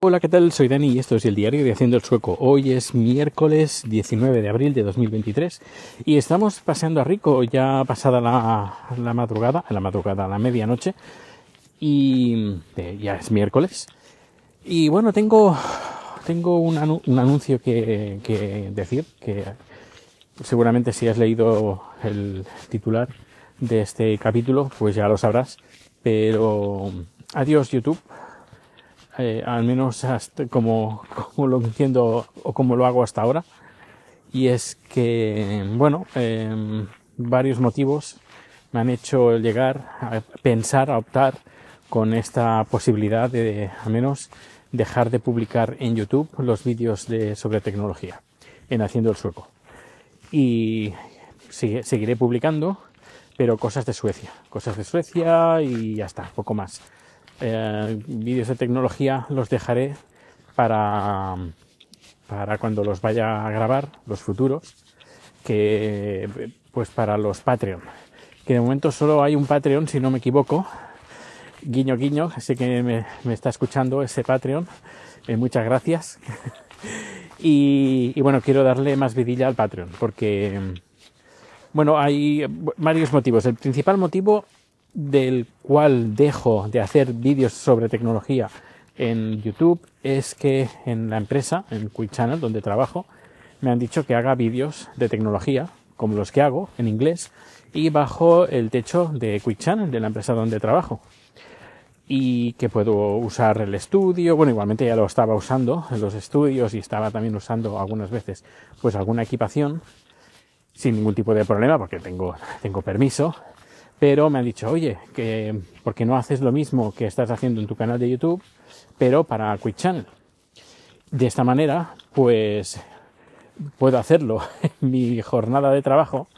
Hola, ¿qué tal? Soy Dani y esto es el diario de Haciendo el Sueco. Hoy es miércoles 19 de abril de 2023 y estamos paseando a Rico ya pasada la, la madrugada, la madrugada, la medianoche y eh, ya es miércoles. Y bueno, tengo, tengo un, un anuncio que decir, que seguramente si has leído el titular de este capítulo, pues ya lo sabrás. Pero adiós YouTube eh, al menos hasta como, lo entiendo o como lo hago hasta ahora. Y es que, bueno, eh, varios motivos me han hecho llegar a pensar, a optar con esta posibilidad de, al menos, dejar de publicar en YouTube los vídeos de, sobre tecnología en Haciendo el Sueco. Y seguiré publicando, pero cosas de Suecia, cosas de Suecia y ya está, poco más eh, vídeos de tecnología los dejaré para, para cuando los vaya a grabar, los futuros, que pues para los Patreon. Que de momento solo hay un Patreon, si no me equivoco. Guiño, guiño, sé que me, está escuchando ese Patreon. Eh, muchas gracias. y, y, bueno, quiero darle más vidilla al Patreon, porque, bueno, hay varios motivos. El principal motivo del cual dejo de hacer vídeos sobre tecnología en YouTube es que en la empresa, en Quick Channel, donde trabajo, me han dicho que haga vídeos de tecnología, como los que hago en inglés, y bajo el techo de Quick Channel, de la empresa donde trabajo. Y que puedo usar el estudio, bueno, igualmente ya lo estaba usando en los estudios y estaba también usando algunas veces pues alguna equipación sin ningún tipo de problema porque tengo, tengo permiso pero me han dicho, oye, que ¿por qué no haces lo mismo que estás haciendo en tu canal de YouTube, pero para Quick Channel? De esta manera, pues puedo hacerlo en mi jornada de trabajo,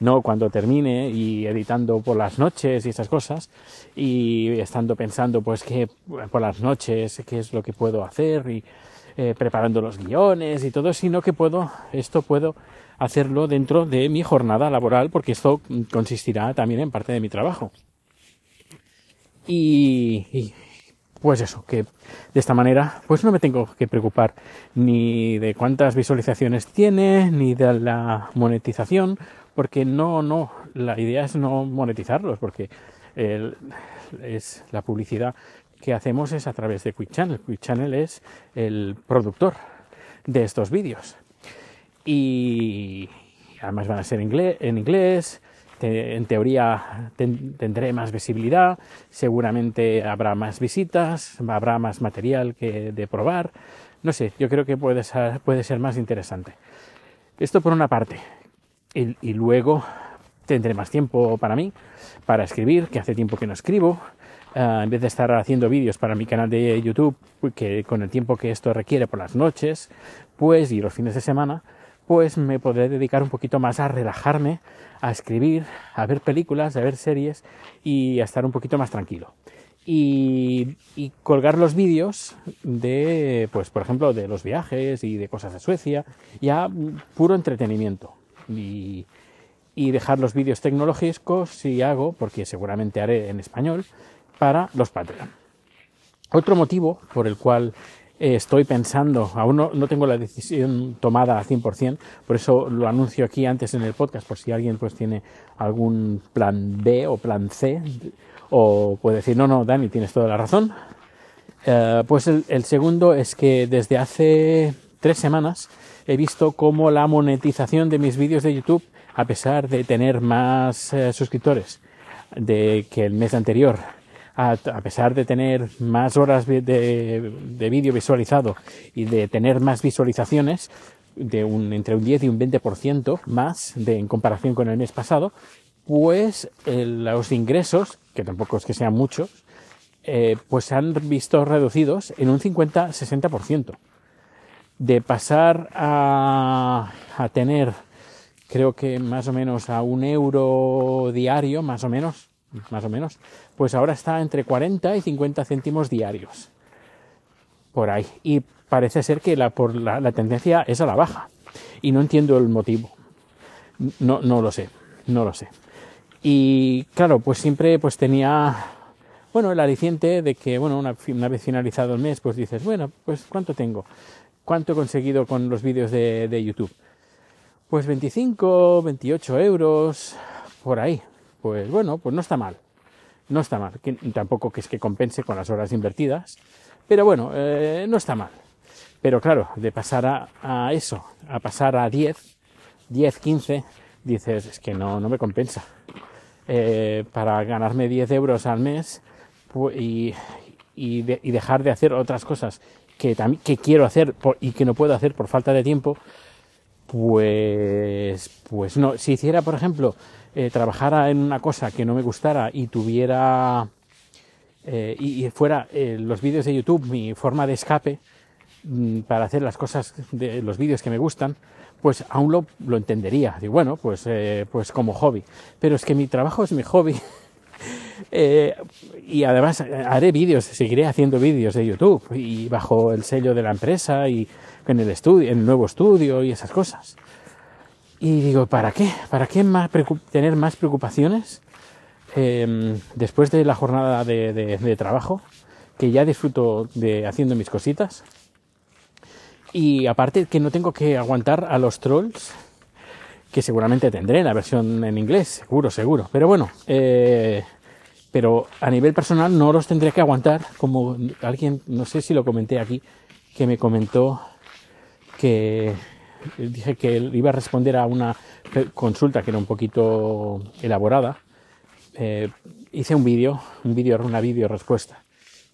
no cuando termine y editando por las noches y esas cosas, y estando pensando, pues, que por las noches, qué es lo que puedo hacer y eh, preparando los guiones y todo, sino que puedo, esto puedo hacerlo dentro de mi jornada laboral porque esto consistirá también en parte de mi trabajo. Y, pues eso, que de esta manera pues no me tengo que preocupar ni de cuántas visualizaciones tiene, ni de la monetización, porque no, no, la idea es no monetizarlos, porque es la publicidad que hacemos es a través de Quick Channel. Quick Channel es el productor de estos vídeos y además van a ser en inglés, en teoría tendré más visibilidad, seguramente habrá más visitas, habrá más material que de probar, no sé, yo creo que puede ser, puede ser más interesante. Esto por una parte. Y, luego tendré más tiempo para mí, para escribir, que hace tiempo que no escribo. Uh, en vez de estar haciendo vídeos para mi canal de YouTube, que con el tiempo que esto requiere por las noches, pues y los fines de semana, pues me podré dedicar un poquito más a relajarme, a escribir, a ver películas, a ver series y a estar un poquito más tranquilo. Y, colgar los vídeos de, pues por ejemplo, de los viajes y de cosas de Suecia, ya puro entretenimiento. Y, y dejar los vídeos tecnológicos, si hago, porque seguramente haré en español, para los Patreon. Otro motivo por el cual estoy pensando, aún no, no, tengo la decisión tomada al 100%, por eso lo anuncio aquí antes en el podcast, por si alguien pues tiene algún plan B o plan C, o puede decir, no, no, Dani, tienes toda la razón. Eh, pues el, el, segundo es que desde hace tres semanas he visto cómo la monetización de mis vídeos de YouTube, a pesar de tener más eh, suscriptores de que el mes anterior, a, pesar de tener más horas de, de vídeo visualizado y de tener más visualizaciones, de un, entre un 10 y un 20% más de, en comparación con el mes pasado, pues los ingresos, que tampoco es que sean muchos, eh, pues se han visto reducidos en un 50-60%. De pasar a, a tener, creo que más o menos a un euro diario, más o menos, más o menos, pues ahora está entre 40 y 50 céntimos diarios. Por ahí. Y parece ser que la, por la, la tendencia es a la baja. Y no entiendo el motivo. No, no lo sé, no lo sé. Y claro, pues siempre pues tenía, bueno, el aliciente de que, bueno, una, una vez finalizado el mes, pues dices, bueno, pues ¿cuánto tengo? ¿Cuánto he conseguido con los vídeos de, de YouTube? Pues 25, 28 euros, por ahí. Pues bueno, pues no está mal. No está mal. tampoco que es que compense con las horas invertidas. Pero bueno, eh, no está mal. Pero claro, de pasar a, eso, a pasar a 10, 10, 15, dices, es que no, no me compensa. Eh, para ganarme 10 euros al mes y, y, y, dejar de hacer otras cosas que, que quiero hacer y que no puedo hacer por falta de tiempo, pues, pues no. Si hiciera, por ejemplo, eh, trabajara en una cosa que no me gustara y tuviera eh, y, fuera eh, los vídeos de YouTube mi forma de escape mmm, para hacer las cosas de los vídeos que me gustan, pues aún lo, lo entendería. Bueno, pues, eh, pues como hobby. Pero es que mi trabajo es mi hobby. eh, y además haré vídeos, seguiré haciendo vídeos de YouTube y bajo el sello de la empresa y en el estudio, en el nuevo estudio y esas cosas. Y digo, ¿para qué? ¿Para qué más tener más preocupaciones eh, después de la jornada de, trabajo? Que ya disfruto de haciendo mis cositas. Y aparte que no tengo que aguantar a los trolls, que seguramente tendré la versión en inglés, seguro, seguro. Pero bueno, eh, pero a nivel personal no los tendré que aguantar, como alguien, no sé si lo comenté aquí, que me comentó que dije que iba a responder a una consulta que era un poquito elaborada. Eh, hice un vídeo, un vídeo, una vídeo respuesta.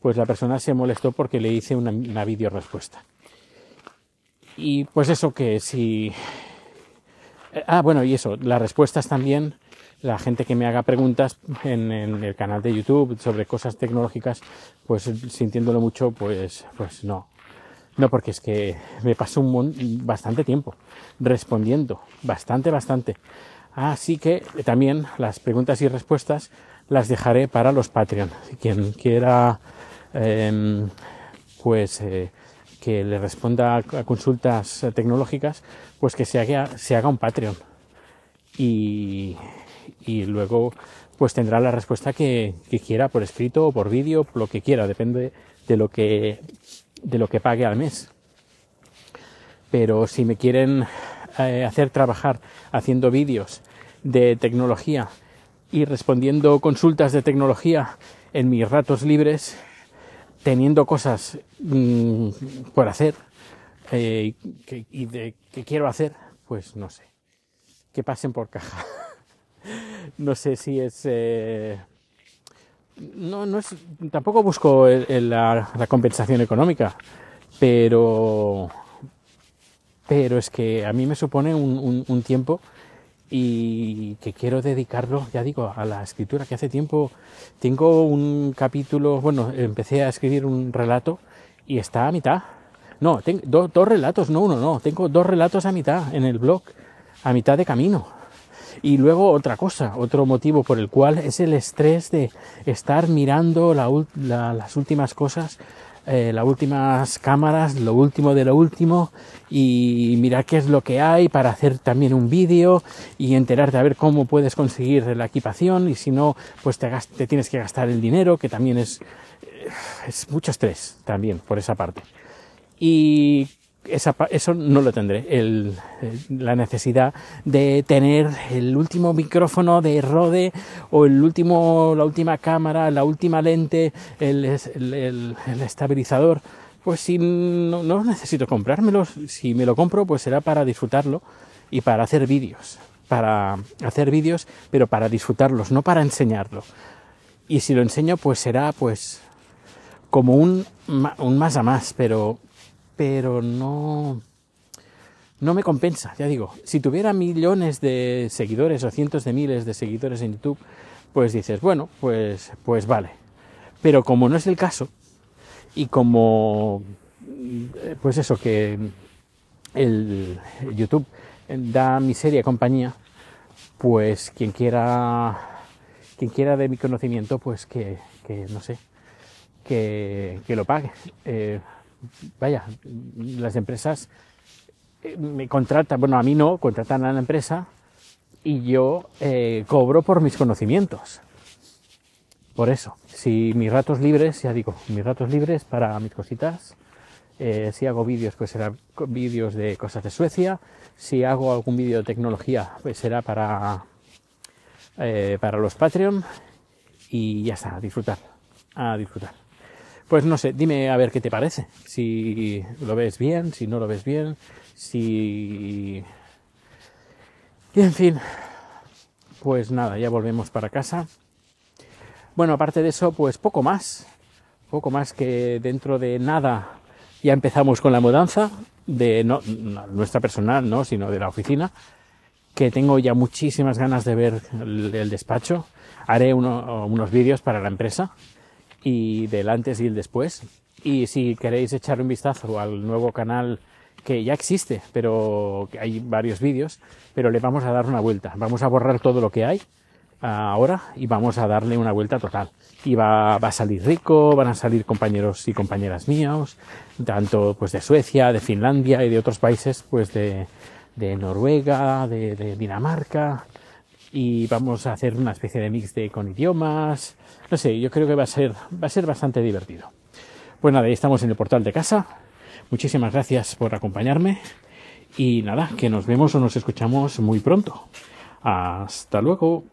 Pues la persona se molestó porque le hice una, una vídeo respuesta. Y pues eso que si... Ah, bueno, y eso, las respuestas también, la gente que me haga preguntas en, en, el canal de YouTube sobre cosas tecnológicas, pues sintiéndolo mucho, pues, pues no. No, porque es que me paso un bastante tiempo respondiendo, bastante, bastante. Así que también las preguntas y respuestas las dejaré para los Patreon. Quien quiera, eh, pues... Eh, que le responda a consultas tecnológicas, pues que se haga, se haga un Patreon. Y, y luego pues tendrá la respuesta que, que quiera por escrito o por vídeo, lo que quiera, depende de lo que, de lo que pague al mes. Pero si me quieren eh, hacer trabajar haciendo vídeos de tecnología y respondiendo consultas de tecnología en mis ratos libres, teniendo cosas mmm, por hacer eh, y de que quiero hacer, pues no sé. Que pasen por caja. no sé si es. Eh, no, no es. Tampoco busco el, la, compensación económica, pero. Pero es que a mí me supone un, tiempo y que quiero dedicarlo, ya digo, a la escritura, que hace tiempo tengo un capítulo, bueno, empecé a escribir un relato y está a mitad. No, tengo do, dos relatos, no uno, no, tengo dos relatos a mitad en el blog, a mitad de camino. Y luego otra cosa, otro motivo por el cual es el estrés de estar mirando la, la, las últimas cosas eh, las últimas cámaras, lo último de lo último y mirar qué es lo que hay para hacer también un vídeo y enterarte a ver cómo puedes conseguir la equipación y si no, pues te, te tienes que gastar el dinero, que también es, eh, es mucho estrés también por esa parte. Y eso no lo tendré, la necesidad de tener el último micrófono de Rode o el último, la última cámara, la última lente, el, estabilizador. Pues si no, no, necesito comprármelo, si me lo compro, pues será para disfrutarlo y para hacer vídeos. Para hacer vídeos, pero para disfrutarlos, no para enseñarlo. Y si lo enseño, pues será pues como un, un más a más, pero pero no, no me compensa, ya digo. Si tuviera millones de seguidores o cientos de miles de seguidores en YouTube, pues dices, bueno, pues, pues vale. Pero como no es el caso, y como, pues eso, que el YouTube da miseria compañía, pues quien quiera, quien quiera de mi conocimiento, pues que, que no sé, que, que lo pague. Eh, vaya, las empresas eh, me contratan, bueno, a mí no, contratan a la empresa y yo eh, cobro por mis conocimientos. por eso, si mis ratos libres, ya digo, mis ratos libres para mis cositas, eh, si hago vídeos, pues será vídeos de cosas de Suecia. Si hago algún vídeo de tecnología, pues será para, eh, para los Patreon. Y ya está, a disfrutar, a disfrutar. Pues no sé, dime a ver qué te parece. Si lo ves bien, si no lo ves bien, si... Y en fin, pues nada, ya volvemos para casa. Bueno, aparte de eso, pues poco más. Poco más que dentro de nada ya empezamos con la mudanza de no, nuestra personal, no, sino de la oficina, que tengo ya muchísimas ganas de ver el, despacho. Haré unos vídeos para la empresa y del antes y el después. Y si queréis echar un vistazo al nuevo canal que ya existe, pero hay varios vídeos, pero le vamos a dar una vuelta. Vamos a borrar todo lo que hay ahora y vamos a darle una vuelta total. Y va, va, a salir rico, van a salir compañeros y compañeras míos, tanto pues de Suecia, de Finlandia y de otros países, pues de, de Noruega, de, de, Dinamarca, y vamos a hacer una especie de mix de con idiomas. No sé, yo creo que va a ser, va a ser bastante divertido. Pues nada, ahí estamos en el portal de casa. Muchísimas gracias por acompañarme. Y nada, que nos vemos o nos escuchamos muy pronto. Hasta luego.